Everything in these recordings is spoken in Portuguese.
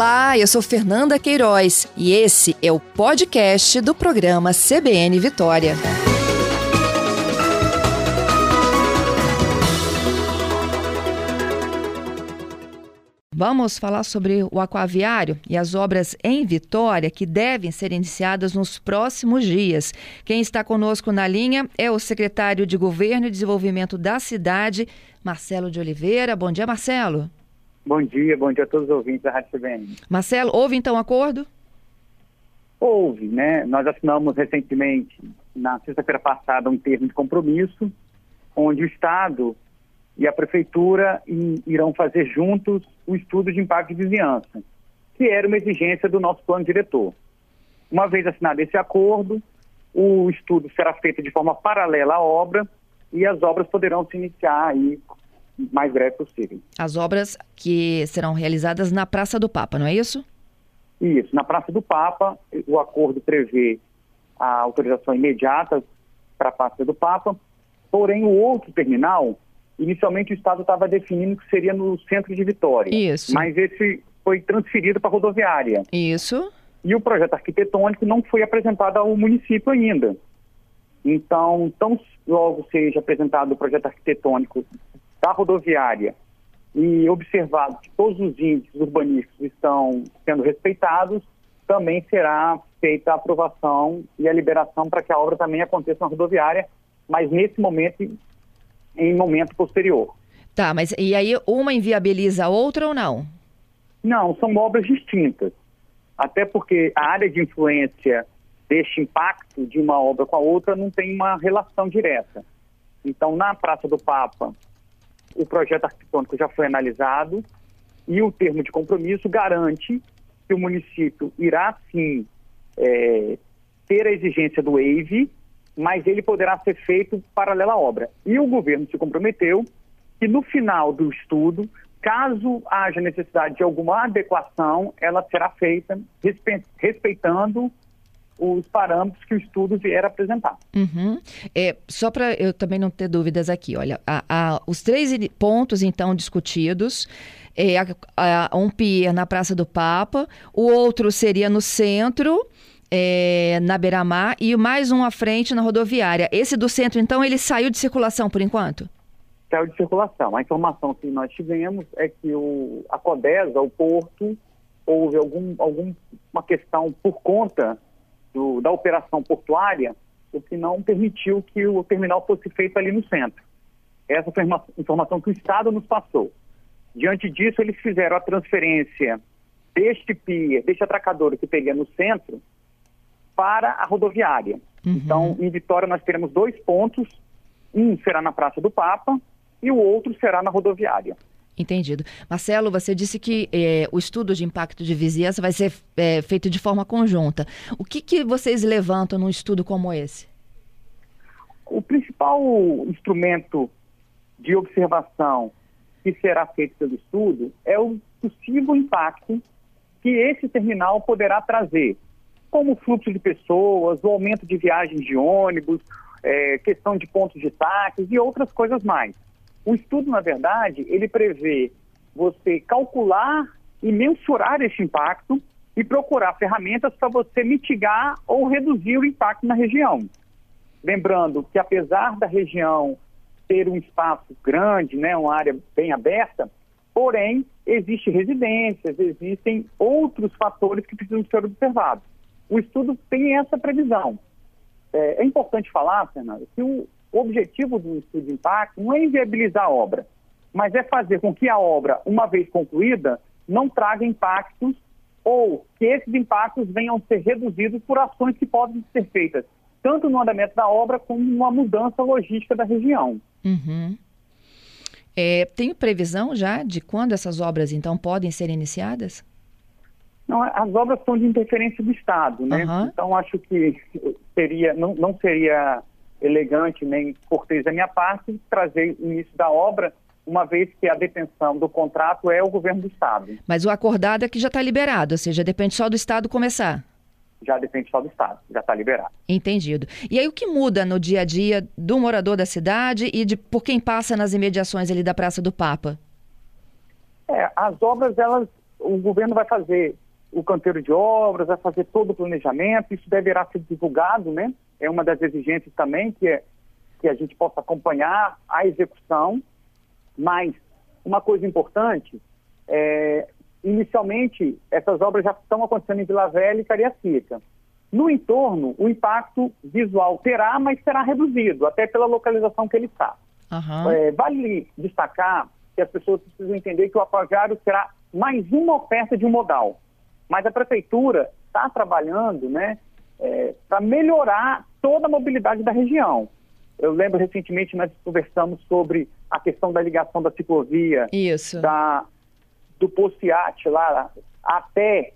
Olá, eu sou Fernanda Queiroz e esse é o podcast do programa CBN Vitória. Vamos falar sobre o aquaviário e as obras em Vitória que devem ser iniciadas nos próximos dias. Quem está conosco na linha é o secretário de Governo e Desenvolvimento da cidade, Marcelo de Oliveira. Bom dia, Marcelo. Bom dia, bom dia a todos os ouvintes da Rádio CBN. Marcelo, houve então acordo? Houve, né? Nós assinamos recentemente, na sexta-feira passada, um termo de compromisso, onde o Estado e a Prefeitura irão fazer juntos o estudo de impacto de vizinhança, que era uma exigência do nosso plano diretor. Uma vez assinado esse acordo, o estudo será feito de forma paralela à obra e as obras poderão se iniciar aí mais breve possível. As obras que serão realizadas na Praça do Papa, não é isso? Isso, na Praça do Papa, o acordo prevê a autorização imediata para a Praça do Papa, porém o outro terminal, inicialmente o Estado estava definindo que seria no centro de Vitória. Isso. Mas esse foi transferido para a rodoviária. Isso. E o projeto arquitetônico não foi apresentado ao município ainda. Então, tão logo seja apresentado o projeto arquitetônico da rodoviária e observado que todos os índices urbanísticos estão sendo respeitados, também será feita a aprovação e a liberação para que a obra também aconteça na rodoviária, mas nesse momento, em momento posterior. Tá, mas e aí uma inviabiliza a outra ou não? Não, são obras distintas. Até porque a área de influência deste impacto de uma obra com a outra não tem uma relação direta. Então, na Praça do Papa, o projeto arquitetônico já foi analisado e o termo de compromisso garante que o município irá sim é, ter a exigência do EIVE, mas ele poderá ser feito paralelo à obra. E o governo se comprometeu que no final do estudo, caso haja necessidade de alguma adequação, ela será feita respeitando os parâmetros que o estudo vier apresentar. Uhum. É, só para eu também não ter dúvidas aqui, olha, a, a, os três pontos então discutidos é a, um pier na Praça do Papa, o outro seria no centro, é, na Beira-Mar, e mais um à frente na rodoviária. Esse do centro, então, ele saiu de circulação por enquanto? Saiu de circulação. A informação que nós tivemos é que o, a Codesa, o porto, houve algum, alguma questão por conta do, da operação portuária, o que não permitiu que o terminal fosse feito ali no centro. Essa foi uma informação que o Estado nos passou. Diante disso, eles fizeram a transferência deste pier, deste atracador que teria no centro, para a rodoviária. Uhum. Então, em Vitória, nós teremos dois pontos. Um será na Praça do Papa e o outro será na rodoviária. Entendido. Marcelo, você disse que é, o estudo de impacto de vizinhança vai ser é, feito de forma conjunta. O que, que vocês levantam num estudo como esse? O principal instrumento de observação que será feito pelo estudo é o possível impacto que esse terminal poderá trazer, como o fluxo de pessoas, o aumento de viagens de ônibus, é, questão de pontos de táxis e outras coisas mais. O estudo, na verdade, ele prevê você calcular e mensurar esse impacto e procurar ferramentas para você mitigar ou reduzir o impacto na região. Lembrando que apesar da região ter um espaço grande, né, uma área bem aberta, porém existem residências, existem outros fatores que precisam ser observados. O estudo tem essa previsão. É, é importante falar, Fernanda, que o, o objetivo do estudo de impacto não é inviabilizar a obra, mas é fazer com que a obra, uma vez concluída, não traga impactos ou que esses impactos venham a ser reduzidos por ações que podem ser feitas, tanto no andamento da obra como numa mudança logística da região. Uhum. É, tem previsão já de quando essas obras, então, podem ser iniciadas? Não, as obras são de interferência do Estado, né? Uhum. Então, acho que seria, não, não seria elegante nem cortês da minha parte trazer o início da obra, uma vez que a detenção do contrato é o governo do Estado. Mas o acordado é que já está liberado, ou seja, depende só do Estado começar. Já depende só do Estado, já está liberado. Entendido. E aí o que muda no dia a dia do morador da cidade e de por quem passa nas imediações ali da Praça do Papa? É, as obras, elas o governo vai fazer o canteiro de obras, vai fazer todo o planejamento, isso deverá ser divulgado, né? É uma das exigências também que é que a gente possa acompanhar a execução, mas uma coisa importante é, inicialmente, essas obras já estão acontecendo em Vila Velha e Cariacica. No entorno, o impacto visual terá, mas será reduzido, até pela localização que ele está. Uhum. É, vale destacar que as pessoas precisam entender que o aquaviário será mais uma oferta de um modal. Mas a prefeitura está trabalhando né, é, para melhorar toda a mobilidade da região. Eu lembro recentemente nós conversamos sobre a questão da ligação da ciclovia, Isso. Da, do Postiate lá até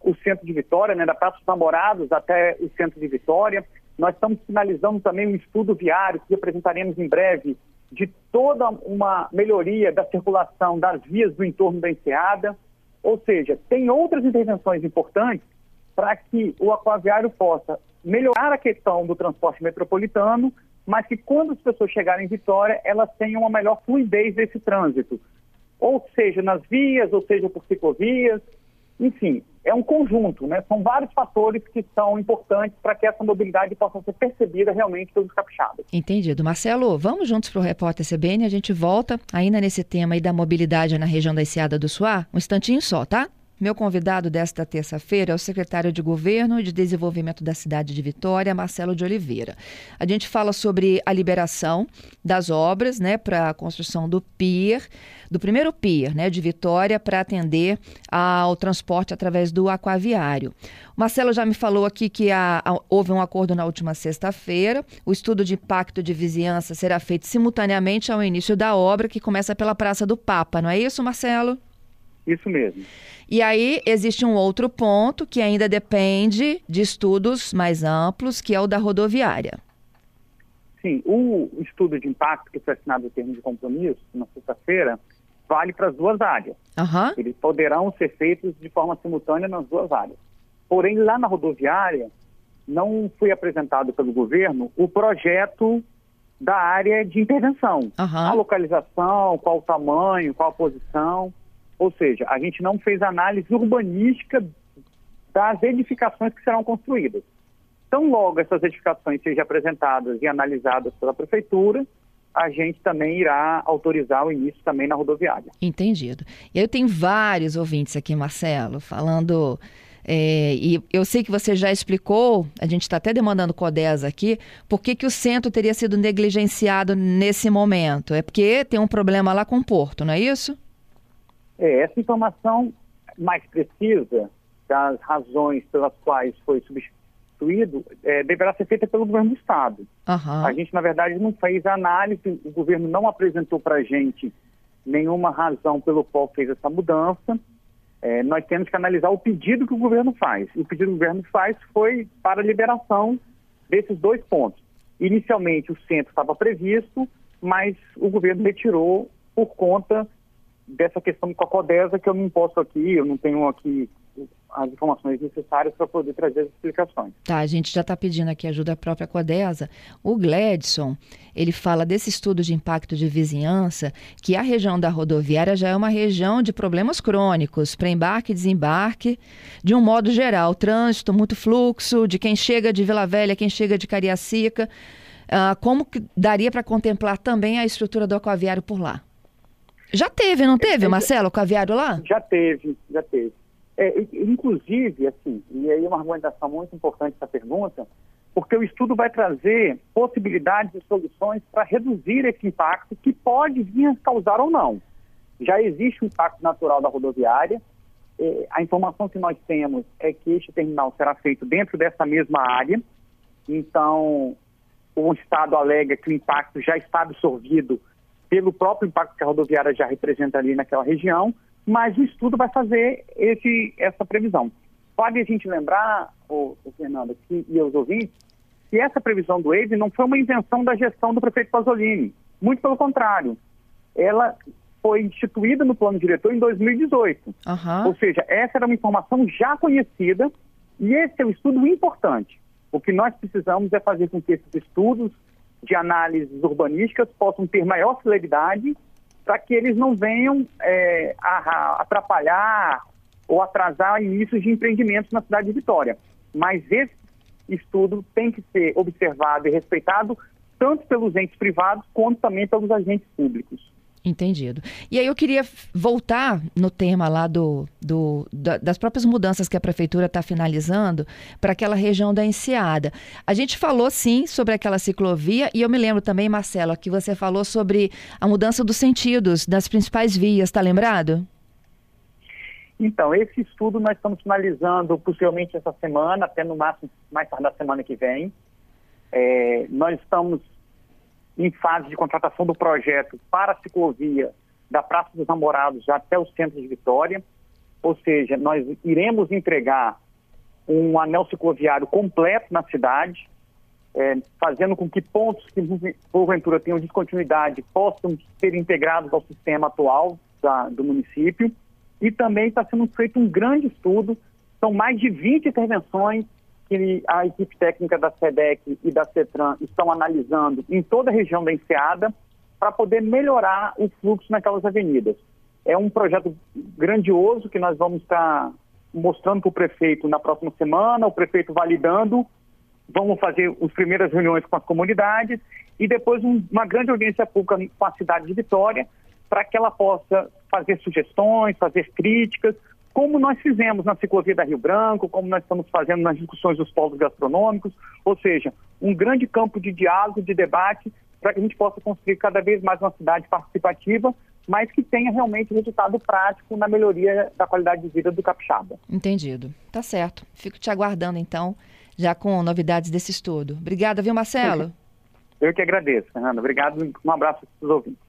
o centro de Vitória, né, da Praça dos Namorados até o centro de Vitória. Nós estamos finalizando também um estudo viário que apresentaremos em breve de toda uma melhoria da circulação das vias do entorno da enseada. Ou seja, tem outras intervenções importantes para que o aquaviário possa melhorar a questão do transporte metropolitano, mas que quando as pessoas chegarem em Vitória, elas tenham uma melhor fluidez desse trânsito. Ou seja, nas vias, ou seja, por ciclovias, enfim, é um conjunto, né? São vários fatores que são importantes para que essa mobilidade possa ser percebida realmente pelos capixabas. Entendido. Marcelo, vamos juntos para o repórter CBN, a gente volta ainda nesse tema aí da mobilidade na região da Enseada do Suá, um instantinho só, tá? Meu convidado desta terça-feira é o secretário de Governo e de Desenvolvimento da cidade de Vitória, Marcelo de Oliveira. A gente fala sobre a liberação das obras né, para a construção do PIR, do primeiro PIR né, de Vitória, para atender ao transporte através do aquaviário. O Marcelo já me falou aqui que houve um acordo na última sexta-feira. O estudo de impacto de vizinhança será feito simultaneamente ao início da obra, que começa pela Praça do Papa, não é isso, Marcelo? Isso mesmo. E aí existe um outro ponto que ainda depende de estudos mais amplos, que é o da rodoviária. Sim, o estudo de impacto que foi assinado em termo de compromisso na sexta-feira vale para as duas áreas. Uhum. Eles poderão ser feitos de forma simultânea nas duas áreas. Porém, lá na rodoviária, não foi apresentado pelo governo o projeto da área de intervenção. Uhum. A localização, qual o tamanho, qual a posição. Ou seja, a gente não fez análise urbanística das edificações que serão construídas. Então, logo essas edificações sejam apresentadas e analisadas pela prefeitura, a gente também irá autorizar o início também na rodoviária. Entendido. E eu tenho vários ouvintes aqui, Marcelo, falando. É, e eu sei que você já explicou, a gente está até demandando CODES aqui, por que, que o centro teria sido negligenciado nesse momento? É porque tem um problema lá com o porto, não é isso? É, essa informação mais precisa das razões pelas quais foi substituído é, deverá ser feita pelo governo do Estado. Uhum. A gente, na verdade, não fez análise, o governo não apresentou para a gente nenhuma razão pelo qual fez essa mudança. É, nós temos que analisar o pedido que o governo faz. O pedido que o governo faz foi para a liberação desses dois pontos. Inicialmente, o centro estava previsto, mas o governo retirou por conta dessa questão com a Codesa que eu não posso aqui, eu não tenho aqui as informações necessárias para poder trazer as explicações. Tá, a gente já está pedindo aqui ajuda própria Codesa. O Gladson, ele fala desse estudo de impacto de vizinhança, que a região da rodoviária já é uma região de problemas crônicos, para embarque e desembarque, de um modo geral, trânsito, muito fluxo, de quem chega de Vila Velha, quem chega de Cariacica. Uh, como daria para contemplar também a estrutura do aquaviário por lá? Já teve, não teve, Marcelo, o caviário lá? Já teve, já teve. É, inclusive, assim, e aí uma argumentação muito importante essa pergunta, porque o estudo vai trazer possibilidades e soluções para reduzir esse impacto que pode vir a causar ou não. Já existe um impacto natural da rodoviária. É, a informação que nós temos é que este terminal será feito dentro dessa mesma área. Então, o Estado alega que o impacto já está absorvido pelo próprio impacto que a rodoviária já representa ali naquela região, mas o estudo vai fazer esse, essa previsão. Pode a gente lembrar, o, o Fernando que, e os ouvintes, que essa previsão do EIVE não foi uma invenção da gestão do prefeito Pasolini. Muito pelo contrário. Ela foi instituída no plano diretor em 2018. Uhum. Ou seja, essa era uma informação já conhecida e esse é um estudo importante. O que nós precisamos é fazer com que esses estudos de análises urbanísticas possam ter maior celeridade para que eles não venham é, atrapalhar ou atrasar inícios de empreendimentos na cidade de Vitória. Mas esse estudo tem que ser observado e respeitado tanto pelos entes privados quanto também pelos agentes públicos. Entendido. E aí eu queria voltar no tema lá do, do da, das próprias mudanças que a prefeitura está finalizando para aquela região da Enseada. A gente falou sim sobre aquela ciclovia e eu me lembro também, Marcelo, que você falou sobre a mudança dos sentidos das principais vias, está lembrado? Então, esse estudo nós estamos finalizando possivelmente essa semana, até no máximo mais tarde da semana que vem. É, nós estamos em fase de contratação do projeto para a ciclovia da Praça dos Namorados até o centro de Vitória. Ou seja, nós iremos entregar um anel cicloviário completo na cidade, é, fazendo com que pontos que porventura tenham descontinuidade possam ser integrados ao sistema atual da, do município. E também está sendo feito um grande estudo, são mais de 20 intervenções que a equipe técnica da SEDEC e da CETRAN estão analisando em toda a região da Enseada para poder melhorar o fluxo naquelas avenidas. É um projeto grandioso que nós vamos estar mostrando para o prefeito na próxima semana, o prefeito validando, vamos fazer as primeiras reuniões com as comunidades e depois um, uma grande audiência pública com a cidade de Vitória para que ela possa fazer sugestões, fazer críticas, como nós fizemos na ciclovia da Rio Branco, como nós estamos fazendo nas discussões dos polos gastronômicos, ou seja, um grande campo de diálogo, de debate, para que a gente possa construir cada vez mais uma cidade participativa, mas que tenha realmente resultado prático na melhoria da qualidade de vida do capixaba. Entendido. Tá certo. Fico te aguardando, então, já com novidades desse estudo. Obrigada, viu, Marcelo? Eu que agradeço, Fernanda. Obrigado. Um abraço para os ouvintes.